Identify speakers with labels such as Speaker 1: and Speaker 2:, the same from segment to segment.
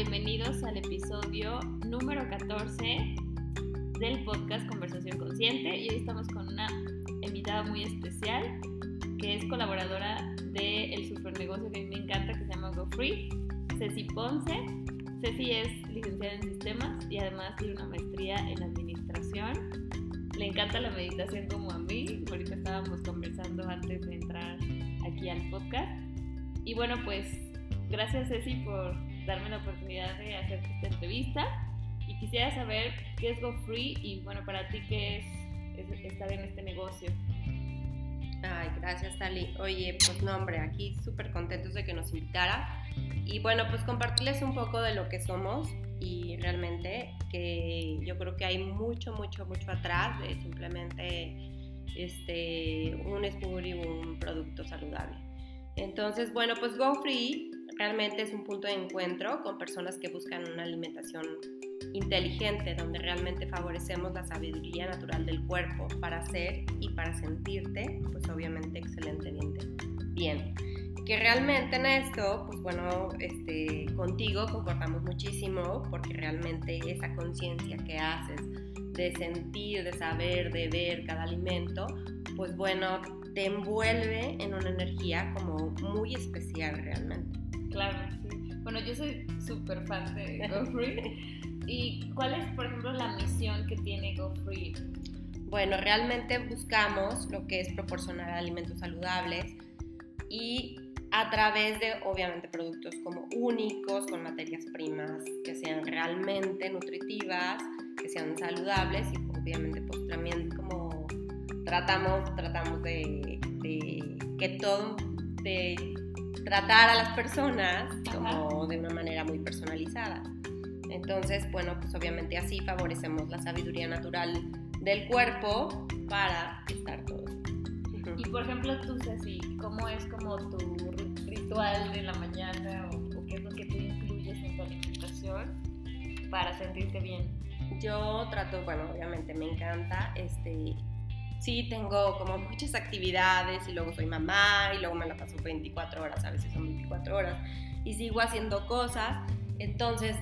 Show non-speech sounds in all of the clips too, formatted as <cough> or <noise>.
Speaker 1: bienvenidos al episodio número 14 del podcast Conversación Consciente y hoy estamos con una invitada muy especial que es colaboradora del el super negocio que me encanta que se llama GoFree, Ceci Ponce. Ceci es licenciada en sistemas y además tiene una maestría en administración. Le encanta la meditación como a mí, ahorita estábamos conversando antes de entrar aquí al podcast. Y bueno, pues gracias Ceci por darme la oportunidad de hacer esta entrevista y quisiera saber qué es GoFree y bueno, para ti qué es, estar en este negocio.
Speaker 2: Ay, gracias Tali. Oye, pues no hombre, aquí súper contentos de que nos invitara y bueno, pues compartirles un poco de lo que somos y realmente que yo creo que hay mucho, mucho, mucho atrás de simplemente este, un y un producto saludable. Entonces, bueno, pues GoFree realmente es un punto de encuentro con personas que buscan una alimentación inteligente, donde realmente favorecemos la sabiduría natural del cuerpo para ser y para sentirte, pues obviamente excelentemente bien. Que realmente en esto, pues bueno, este, contigo concordamos muchísimo porque realmente esa conciencia que haces de sentir, de saber, de ver cada alimento, pues bueno, te envuelve en una energía como muy especial realmente.
Speaker 1: Claro, sí. Bueno, yo soy súper fan de GoFree. <laughs> ¿Y cuál es, por ejemplo, la misión que tiene GoFree?
Speaker 2: Bueno, realmente buscamos lo que es proporcionar alimentos saludables y a través de, obviamente, productos como únicos, con materias primas que sean realmente nutritivas, que sean saludables y obviamente pues también como tratamos, tratamos de, de que todo, de tratar a las personas como de una manera muy personalizada. Entonces, bueno, pues obviamente así favorecemos la sabiduría natural del cuerpo para estar todos.
Speaker 1: Y por ejemplo, tú, Ceci, ¿cómo es como tu ritual de la mañana o, qué es lo que tú incluyes en tu alimentación para sentirte bien?
Speaker 2: Yo trato, bueno, obviamente me encanta, este, sí tengo como muchas actividades y luego soy mamá y luego me la paso 24 horas, a veces son 24 horas y sigo haciendo cosas. Entonces,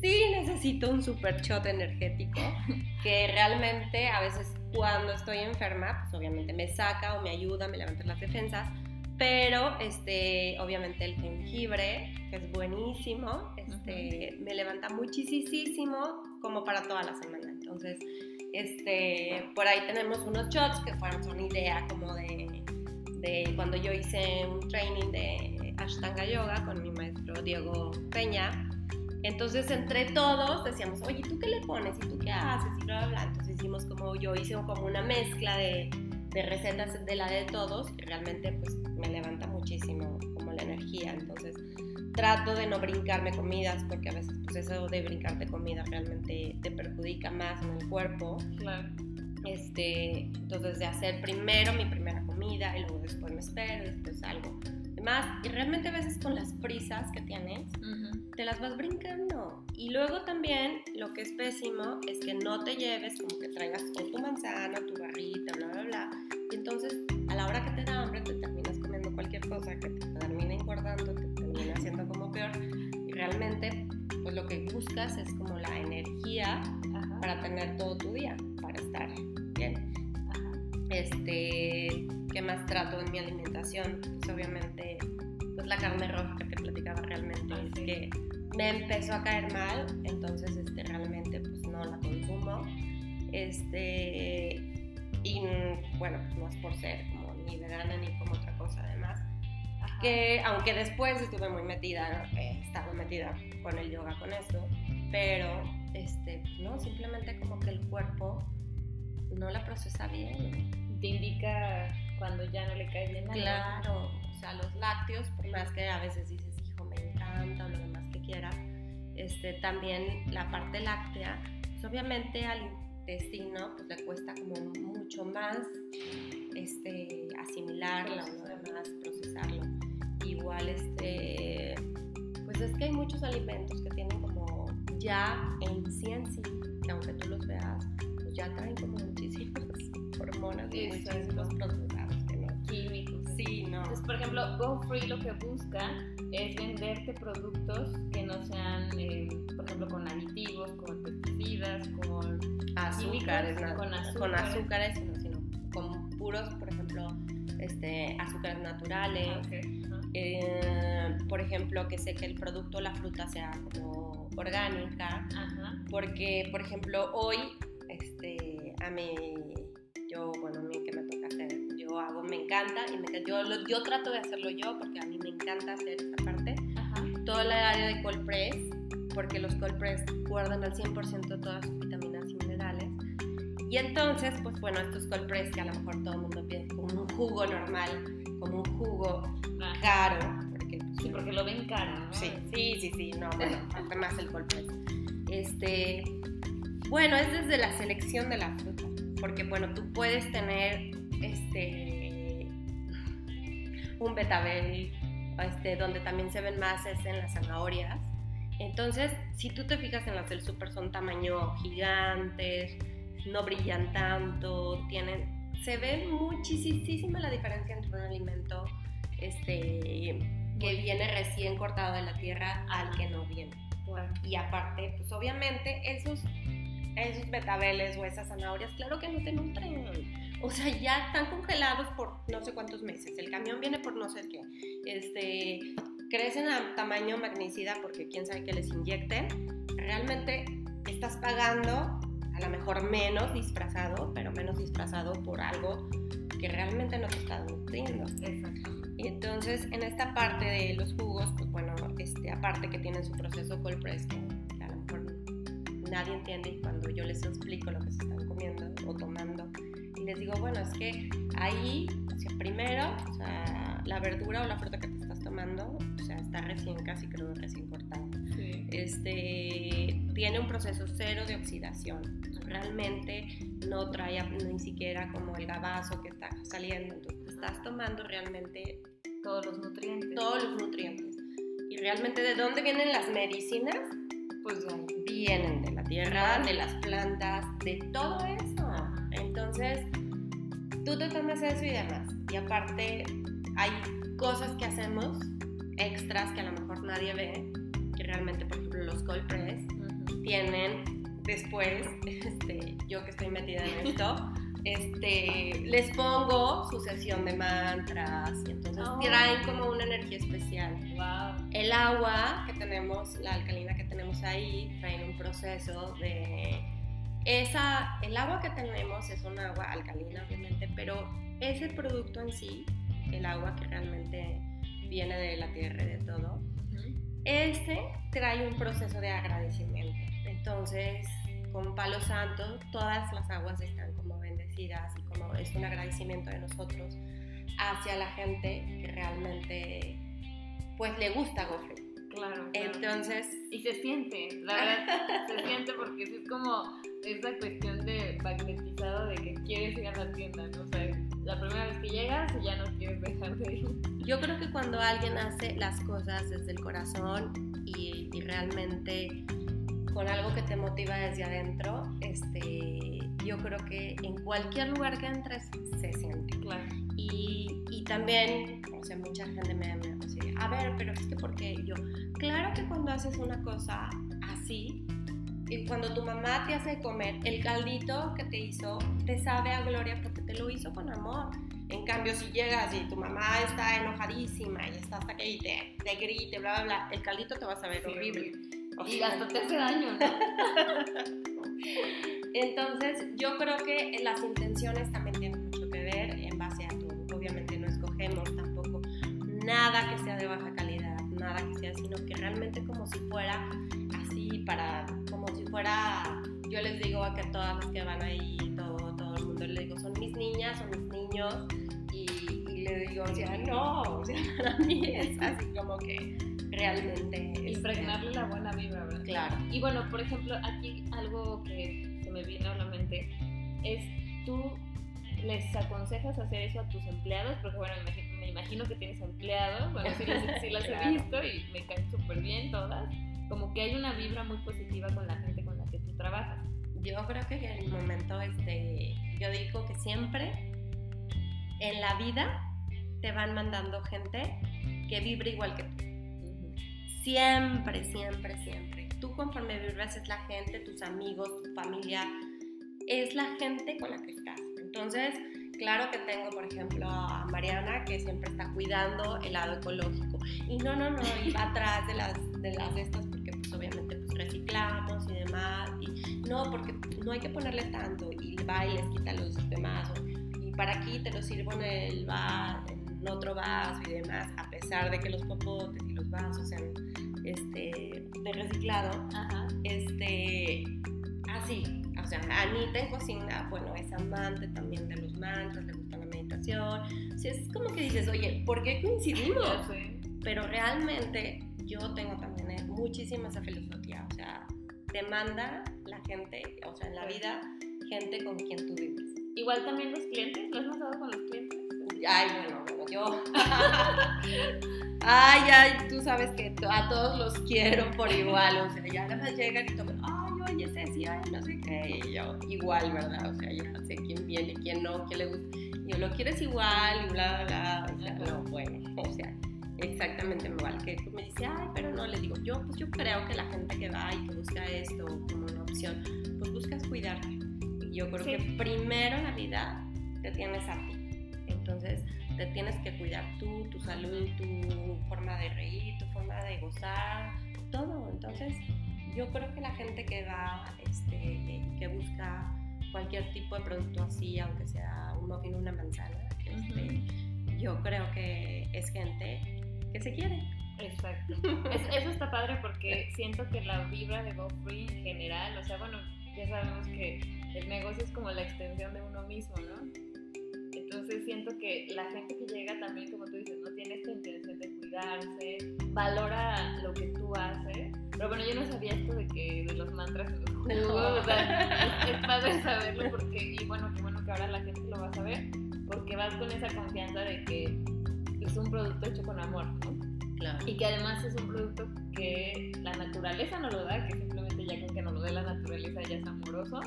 Speaker 2: sí necesito un super shot energético <laughs> que realmente a veces cuando estoy enferma, pues obviamente me saca o me ayuda, me levanta las defensas, pero este, obviamente el jengibre, que es buenísimo, este, me levanta muchísimo como para toda la semana. Entonces, este, por ahí tenemos unos shots que fueron una idea como de, de cuando yo hice un training de Ashtanga Yoga con mi maestro Diego Peña. Entonces, entre todos decíamos, oye, ¿tú qué le pones? ¿Y tú qué haces? Y bla, bla, bla. Entonces hicimos como, yo hice como una mezcla de, de recetas de la de todos y realmente pues me levanta muchísimo como la energía. Entonces, trato de no brincarme comidas porque a veces pues eso de brincarte comida realmente te perjudica más en el cuerpo.
Speaker 1: Claro.
Speaker 2: Este, entonces de hacer primero mi primera comida y luego después me espero, después algo demás. Y realmente a veces con las prisas que tienes, te las vas brincando. Y luego también lo que es pésimo es que no te lleves como que traigas con tu manzana, tu barrita, bla, bla, bla. Y entonces a la hora que te realmente pues lo que buscas es como la energía para tener todo tu día, para estar bien. Este, ¿qué más trato en mi alimentación? Pues obviamente, pues la carne roja que te platicaba realmente es que me empezó a caer mal, entonces este, realmente pues no la consumo. Este, y bueno, pues no es por ser como ni vegana ni como otra cosa además. Que aunque después estuve muy metida, estaba metida con el yoga con eso, pero este, no, simplemente como que el cuerpo no la procesa bien.
Speaker 1: Te indica cuando ya no le cae bien algo.
Speaker 2: Claro, o sea, los lácteos, por más que a veces dices, hijo, me encanta o lo demás que quieras, este, también la parte láctea, pues obviamente al intestino pues le cuesta como mucho más este, asimilarlo, ¿no? además procesarlo. Igual, este, es que hay muchos alimentos que tienen como ya en sí en sí, que aunque tú los veas, pues ya traen como muchísimas <laughs> hormonas y muchísimos procesados que no.
Speaker 1: Químicos.
Speaker 2: Sí, no.
Speaker 1: Entonces, por ejemplo, Go Free lo que busca es venderte productos que no sean, eh, por ejemplo, con aditivos, con pesticidas, con
Speaker 2: azúcares,
Speaker 1: químicos, con azúcares.
Speaker 2: con azúcares, sino, sino con puros, por ejemplo, este, azúcares naturales.
Speaker 1: Ah.
Speaker 2: Eh, por ejemplo, que sé que el producto, la fruta sea como orgánica,
Speaker 1: Ajá.
Speaker 2: porque, por ejemplo, hoy, este, a mí, yo, bueno, a mí que me toca hacer, yo hago, me encanta, y me, yo, yo trato de hacerlo yo, porque a mí me encanta hacer esta parte,
Speaker 1: Ajá.
Speaker 2: todo el área de cold press, porque los cold press guardan al 100% todas sus vitaminas y minerales, y entonces, pues bueno, estos cold press que a lo mejor todo el mundo piensa como un jugo normal, como un jugo
Speaker 1: Ajá.
Speaker 2: caro, porque
Speaker 1: Sí, porque lo ven caro, ¿no?
Speaker 2: Sí, sí, sí, sí, no, bueno, aparte más el press. Este, bueno, es desde la selección de la fruta, porque bueno, tú puedes tener este un betabel, este, donde también se ven más es en las zanahorias. Entonces, si tú te fijas en las del súper son tamaño gigantes, no brillan tanto, tienen, se ve muchísima la diferencia entre un alimento este, que viene recién cortado de la tierra al que no viene. Y aparte, pues obviamente esos, esos betabeles o esas zanahorias, claro que no te nutren. O sea, ya están congelados por no sé cuántos meses. El camión viene por no sé qué. Este, crecen a tamaño magnicida porque quién sabe que les inyecten. Realmente estás pagando a lo mejor menos disfrazado, pero menos disfrazado por algo que realmente no te está nutriendo.
Speaker 1: Exacto.
Speaker 2: Y entonces, en esta parte de los jugos, pues bueno, este, aparte que tienen su proceso cold press, que a lo mejor nadie entiende y cuando yo les explico lo que se están comiendo o tomando, y les digo, bueno, es que ahí, o sea, primero, o sea, la verdura o la fruta que te estás tomando, o sea, está recién, casi creo, recién cortada. Este, tiene un proceso cero de oxidación. Realmente no trae ni siquiera como el gabazo que está saliendo. Entonces, estás tomando realmente
Speaker 1: Todos los nutrientes.
Speaker 2: todos los nutrientes. Y realmente, ¿de dónde vienen las medicinas?
Speaker 1: Pues.
Speaker 2: Vienen de la tierra, de las plantas, de todo eso. Entonces, tú te tomas eso y demás. Y aparte, hay cosas que hacemos extras que a lo mejor nadie ve, que realmente, por ejemplo, los cold press
Speaker 1: Ujú.
Speaker 2: tienen después, este, yo que estoy metida en esto, <laughs> este, les pongo su sesión de mantras y entonces
Speaker 1: Oh.
Speaker 2: traen como una energía especial.
Speaker 1: Wow.
Speaker 2: El agua que tenemos, la alcalina que tenemos ahí, trae un proceso de... Esa, el agua que tenemos es un agua alcalina, obviamente, pero ese producto en sí, el agua que realmente viene de la tierra y de todo, este trae un proceso de agradecimiento. Entonces, con Palo Santo, todas las aguas están como bendecidas y como es un agradecimiento de nosotros hacia la gente que realmente pues le gusta Gofre.
Speaker 1: Claro. claro.
Speaker 2: Entonces,
Speaker 1: Y se siente, la verdad, <laughs> se siente porque es como esa cuestión de magnetizado de que quieres ir a la tienda, ¿no? O sea, la primera vez que llegas y ya no quieres dejar de ir.
Speaker 2: yo creo que cuando alguien hace las cosas desde el corazón y, y realmente con algo que te motiva desde adentro, este, yo creo que en cualquier lugar que entres se siente.
Speaker 1: Claro.
Speaker 2: Y, y también, o sea, mucha gente me me ver, pero es que porque yo, claro que cuando haces una cosa así, y cuando tu mamá te hace comer, el caldito que te hizo te sabe a gloria porque te lo hizo con amor. En cambio, si llegas y tu mamá está enojadísima y está hasta que te, te grite, bla, bla, bla, el caldito te va a saber
Speaker 1: Sí,
Speaker 2: horrible. O
Speaker 1: Y
Speaker 2: sea,
Speaker 1: hasta te hace daño, ¿no? <laughs>
Speaker 2: Entonces, yo creo que las intenciones también tienen nada que sea de baja calidad, nada que sea, sino que realmente como si fuera así para, como si fuera, yo les digo a que todas las que van ahí, todo, todo el mundo, les digo, son mis niñas, son mis niños, y, y le digo, o sea, no, o sea, <laughs> para mí es así como que realmente...
Speaker 1: Impregnarle la buena vibra, ¿verdad?
Speaker 2: Claro.
Speaker 1: Y bueno, por ejemplo, aquí algo que se me vino a la mente es tú les aconsejas hacer eso a tus empleados, porque bueno, me imagi- me imagino que tienes empleados, bueno, sí las, sí las
Speaker 2: Claro.
Speaker 1: he visto y me caen súper bien todas, como que hay una vibra muy positiva con la gente con la que tú trabajas.
Speaker 2: Yo creo que en el momento, este, yo digo que siempre en la vida te van mandando gente que vibra igual que tú. Siempre, siempre, siempre. Tú conforme vibras es la gente, tus amigos, tu familia, es la gente con la que estás. Entonces, claro que tengo, por ejemplo, a Mariana que siempre está cuidando el lado ecológico. Y no, no, no, y va atrás de las de las estas porque pues obviamente pues reciclamos y demás. Y no, porque no hay que ponerle tanto y va y les quita los demás. y para aquí te lo sirvo en el en otro vaso y demás, a pesar de que los popotes y los vasos sean este, de reciclado. Este, así, sea, Anita en cocina, bueno, es amante también de los mantras, le gusta la meditación. O sea, es como que dices, oye, ¿por qué coincidimos? Pero realmente yo tengo también eh, muchísima esa filosofía, o sea, te manda la gente, o sea, en la vida, gente con quien tú vives.
Speaker 1: Igual también los clientes, ¿lo has notado con los clientes?
Speaker 2: Ay, bueno, bueno, yo. ay, ay, tú sabes que a todos los quiero por igual, o sea, ya nada más llegan y toman, ay, oye, Ceci, ay, no sé yo, igual, ¿verdad? O sea, ya sé quién viene, quién no, quién le gusta. Yo lo quieres igual y bla, bla, bla, o sea, no, bueno, o sea, exactamente igual que me dice, ay, pero no, le digo, yo pues yo creo que la gente que va y que busca esto como una opción, pues buscas cuidarte. Yo creo que primero en la vida te tienes a ti. Entonces, te tienes que cuidar tú, tu salud, tu forma de reír, tu forma de gozar, todo. Entonces, yo creo que la gente que va, este, que busca cualquier tipo de producto así, aunque sea un muffin, una manzana, este, yo creo que es gente que se quiere.
Speaker 1: Exacto. <laughs> eso está padre porque siento que la vibra de Go Free en general, o sea, bueno, ya sabemos que el negocio es como la extensión de uno mismo, ¿no? Entonces siento que la gente que llega también, como tú dices, no tiene esta intención de cuidarse, valora lo que tú haces. Pero bueno, yo no sabía esto de que de los mantras en los jugos, o sea, es, es, padre saberlo porque, y bueno, qué bueno que ahora la gente lo va a saber, porque vas con esa confianza de que es un producto hecho con amor, ¿no? Claro. Y que además es un producto que la naturaleza no lo da, que simplemente ya con que no lo dé la naturaleza ya es amoroso.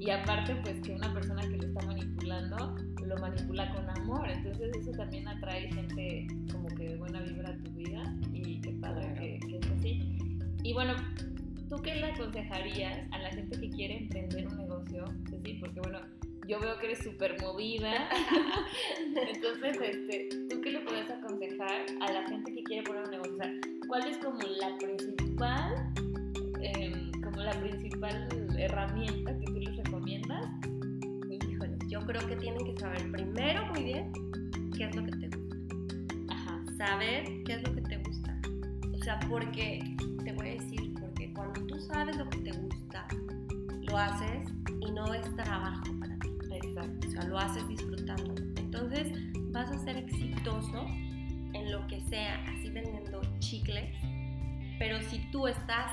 Speaker 1: Y aparte, pues que una persona que lo está manipulando lo manipula con amor. Entonces eso también atrae gente como que de buena vida aconsejarías a la gente que quiere emprender un negocio? Sí, porque bueno, yo veo que eres súper movida. <laughs> Entonces, este, ¿tú qué le puedes aconsejar a la gente que quiere poner un negocio? O sea, ¿cuál es como la principal, em, como la principal herramienta que tú les recomiendas?
Speaker 2: Híjole, yo creo que tienen que saber primero muy bien qué es lo que te gusta. Ajá. Saber qué es lo que te gusta. O sea, porque, te voy a decir, cuando tú sabes lo que te gusta, lo haces y no es trabajo o sea, lo haces disfrutando. Entonces vas a ser exitoso en lo que sea, así vendiendo chicles, pero si tú estás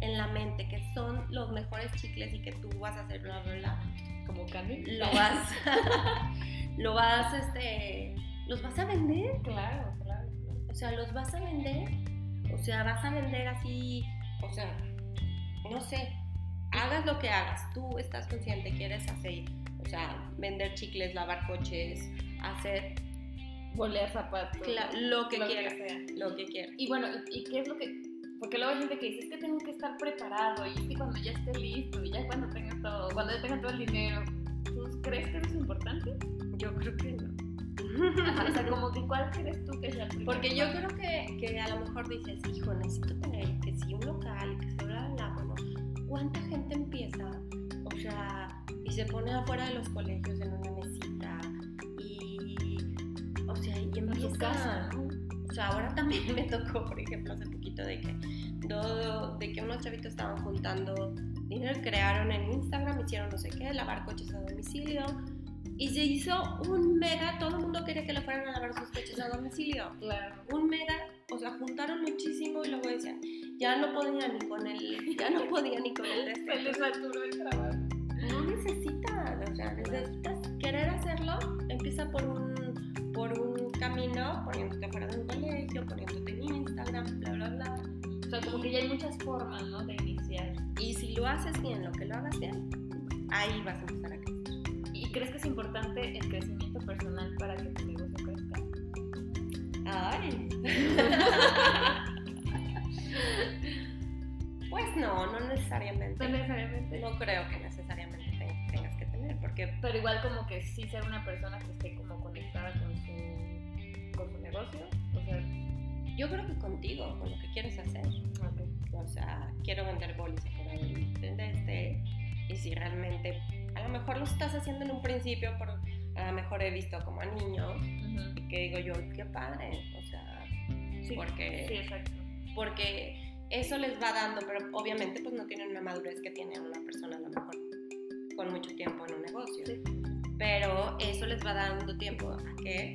Speaker 2: en la mente que son los mejores chicles y que tú vas a hacer bla bla bla,
Speaker 1: como Candy,
Speaker 2: lo vas, <laughs> lo vas, este, los vas a vender.
Speaker 1: Claro, claro.
Speaker 2: O sea, los vas a vender, o sea, vas a vender así, o sea, no sé, hagas lo que hagas, tú estás consciente, quieres hacer o sea, vender chicles, lavar coches, hacer...
Speaker 1: Bolear zapatos.
Speaker 2: lo que quieras. Lo que quieras.
Speaker 1: Y bueno, ¿y qué es lo que...? Porque luego hay gente que dice, es que tengo que estar preparado y es que cuando ya esté listo y ya cuando tenga todo, cuando ya tenga todo el dinero, ¿tú crees que eso es importante?
Speaker 2: Yo creo que no.
Speaker 1: O sea, como que cuál crees tú que sea el
Speaker 2: Porque yo creo que, que, a lo mejor dices, hijo, necesito tener que si un local, que se habla la bueno, ¿cuánta gente empieza? O sea, y se pone afuera de los colegios en una mesita y, o sea, y empieza, casa, o sea, ahora también me tocó, por ejemplo, hace poquito de que, de que unos chavitos estaban juntando dinero, crearon en Instagram, hicieron no sé qué, lavar coches a domicilio, y se hizo un mega, todo el mundo quería que le fueran a lavar sus coches a domicilio.
Speaker 1: Claro.
Speaker 2: Un mega, o sea, juntaron muchísimo y luego decían, ya no podía ni con el, ya no podía ni con el <laughs>
Speaker 1: Se les saturó el trabajo
Speaker 2: no necesitas, o sea, necesitas querer hacerlo, empieza por un, por un camino, poniéndote fuera de un colegio, poniéndote en Instagram, bla, bla, bla.
Speaker 1: O sea, como que ya hay muchas formas, ¿no? De iniciar.
Speaker 2: Y si lo haces bien, lo que lo hagas bien, ahí vas a empezar a crecer.
Speaker 1: ¿Y crees que es importante el crecimiento personal para que tu negocio crezca? Ay. <laughs> pues no, no necesariamente. No necesariamente.
Speaker 2: No creo que necesariamente tengas que tener, porque...
Speaker 1: Pero igual como que sí ser una persona que esté como conectada con su, con su negocio, o sea...
Speaker 2: Yo creo que contigo, con lo que quieres hacer.
Speaker 1: Okay.
Speaker 2: O sea, quiero vender bolis por ahí, este, y si realmente a lo mejor lo estás haciendo en un principio, por, a lo mejor he visto como a niños,
Speaker 1: Ujú.
Speaker 2: y que digo yo, qué padre. O sea,
Speaker 1: Sí,
Speaker 2: Porque-
Speaker 1: Sí, exacto.
Speaker 2: porque eso les va dando, pero obviamente pues no tienen una madurez que tiene una persona a lo mejor con mucho tiempo en un negocio.
Speaker 1: Sí.
Speaker 2: Pero eso les va dando tiempo a que,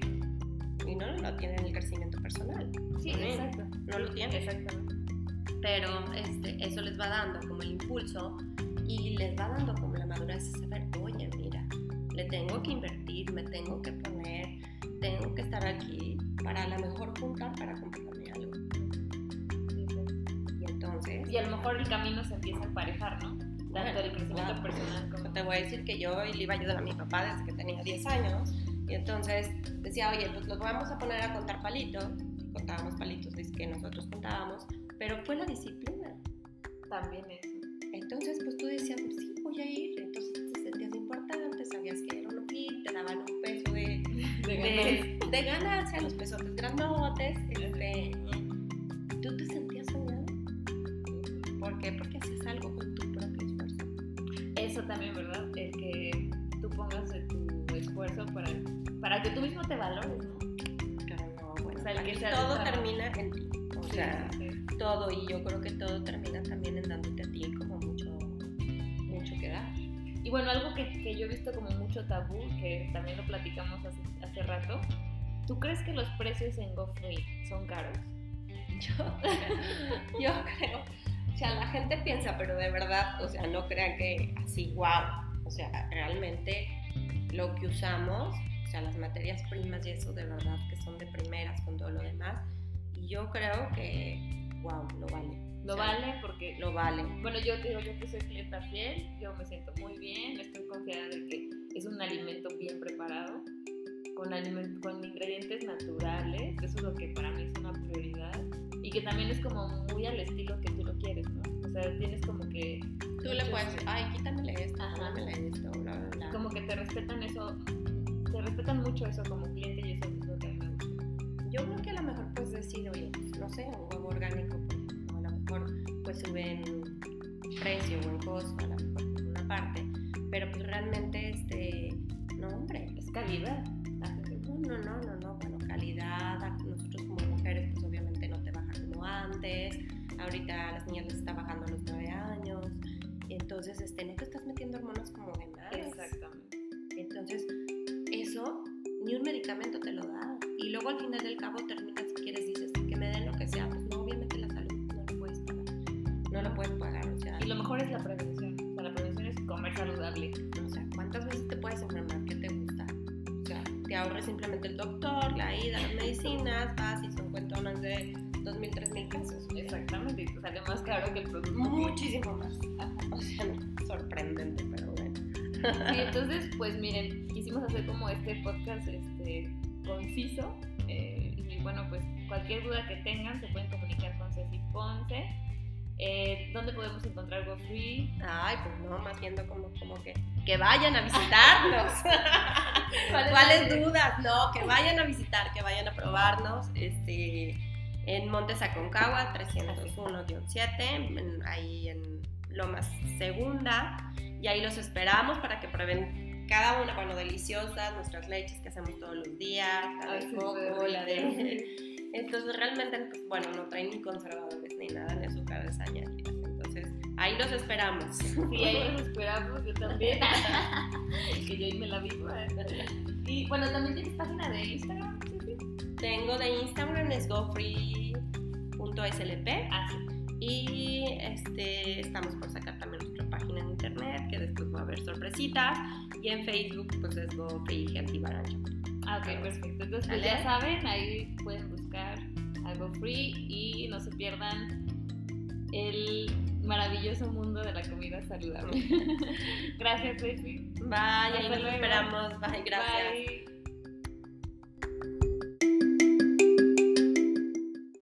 Speaker 2: y no lo tienen el crecimiento personal,
Speaker 1: Sí,
Speaker 2: Sí.
Speaker 1: exacto.
Speaker 2: no lo tienen.
Speaker 1: Exactamente.
Speaker 2: pero este, eso les va dando como el impulso y les va dando como madurez de saber, oye, mira, le tengo que invertir, me tengo que poner, tengo que estar aquí para a lo mejor juntar para comprarme algo. Y entonces,
Speaker 1: Y a lo mejor el camino se empieza a emparejar, ¿no? Tanto
Speaker 2: Bueno,
Speaker 1: el crecimiento personal como...
Speaker 2: te voy a decir que yo le iba a ayudar a mi papá desde que tenía 10 años y entonces decía, oye, pues los vamos a poner a contar palitos, contábamos palitos, es que nosotros contábamos, pero fue la disciplina.
Speaker 1: También eso.
Speaker 2: Entonces, pues tú decías, pues, sí, voy a ir. Entonces te sentías importante, sabías que era un fin, te daban un peso de,
Speaker 1: De
Speaker 2: de, de ganancia, los pesotes grandotes. Este, tú te sentías soñado. ¿Por qué? Porque haces algo con tu propio esfuerzo.
Speaker 1: Eso también, ¿verdad? El que tú pongas tu esfuerzo para, para que tú mismo te valores, ¿no?
Speaker 2: Bueno,
Speaker 1: O sea, el que sea
Speaker 2: todo termina en ti. O
Speaker 1: Sí,
Speaker 2: sea,
Speaker 1: sí.
Speaker 2: todo. Y yo creo que todo termina también en dándote a ti
Speaker 1: Y bueno, algo que, que yo he visto como mucho tabú, que también lo platicamos hace, hace rato, ¿tú crees que los precios en GoFree son caros? <laughs>
Speaker 2: Yo, <laughs> yo creo, o sea, la gente piensa, pero de verdad, o sea, no crean que así, wow, o sea, realmente lo que usamos, o sea, las materias primas y eso de verdad que son de primeras con todo lo demás, y yo creo que, wow, lo vale.
Speaker 1: Lo vale porque,
Speaker 2: Lo vale.
Speaker 1: bueno, yo te digo, yo que soy clienta fiel, yo me siento muy bien, estoy confiada de que es un alimento bien preparado, con, aliment- con ingredientes naturales, eso es lo que para mí es una prioridad, y que también es como muy al estilo que tú lo quieres, ¿no? O sea, tienes como que
Speaker 2: Tú le puedes decir, ay, quítamele esto, póngamele esto, bla, bla, bla.
Speaker 1: como que te respetan eso, te respetan mucho eso como cliente y eso es lo que a mí me gusta.
Speaker 2: Yo creo que a lo mejor puedes decir, oye, no sé, un huevo orgánico, pues sube en precio o en costo, a lo mejor por una parte, pero pues realmente, este, no, hombre,
Speaker 1: Es calidad.
Speaker 2: no, no, no, no, no, bueno, calidad, nosotros como mujeres pues obviamente no te baja como antes, ahorita a las niñas les está bajando a los 9 años, entonces, este, no te estás metiendo hormonas como de más.
Speaker 1: Exactamente.
Speaker 2: Entonces, eso ni un medicamento te lo da. Y luego al final del cabo terminas, si quieres, dices ¿cuántas veces te puedes enfermar? ¿Qué te gusta? O sea, te ahorres simplemente el doctor, la ida, las medicinas, vas y son cuentonas de dos mil, tres mil pesos.
Speaker 1: Exactamente. Y te sale más caro que el producto.
Speaker 2: Muchísimo más. O sea, sorprendente, pero bueno.
Speaker 1: Sí, entonces, pues miren, quisimos hacer como este podcast este, conciso. eh, y bueno, pues cualquier duda que tengan se pueden ¿Dónde podemos encontrar GoFree?
Speaker 2: Ay, pues no, más viendo como, como que, que vayan a visitarnos.
Speaker 1: ¿Cuál es <laughs>
Speaker 2: ¿Cuáles dudas? No, que vayan a visitar, que vayan a probarnos. Este, en Montes Aconcagua, 301-7, en- ahí en Lomas Segunda. Y ahí los esperamos para que prueben cada una, bueno, deliciosas, nuestras leches que hacemos todos los días, la de coco, la de... <laughs> Entonces realmente, pues, bueno, no traen ni conservadores ni nada, ni añadidas. Entonces, ahí los esperamos.
Speaker 1: Sí, ahí los esperamos, yo también. <laughs> que yo ahí me la vivo. ¿eh? Y bueno, también tienes página de Instagram, Ceci?
Speaker 2: Tengo de Instagram es gofree.slp
Speaker 1: Ah, sí.
Speaker 2: y este, estamos por sacar también nuestra página en internet que después va a haber sorpresitas y en Facebook pues es gofree Healthy Barancha.
Speaker 1: Ah, ok, perfecto. Entonces, pues ya saben, ahí pueden buscar algo free y no se pierdan el maravilloso mundo de la comida saludable. <laughs> Gracias, Ceci.
Speaker 2: Bye, ahí nos esperamos. Bye, gracias.
Speaker 1: Bye.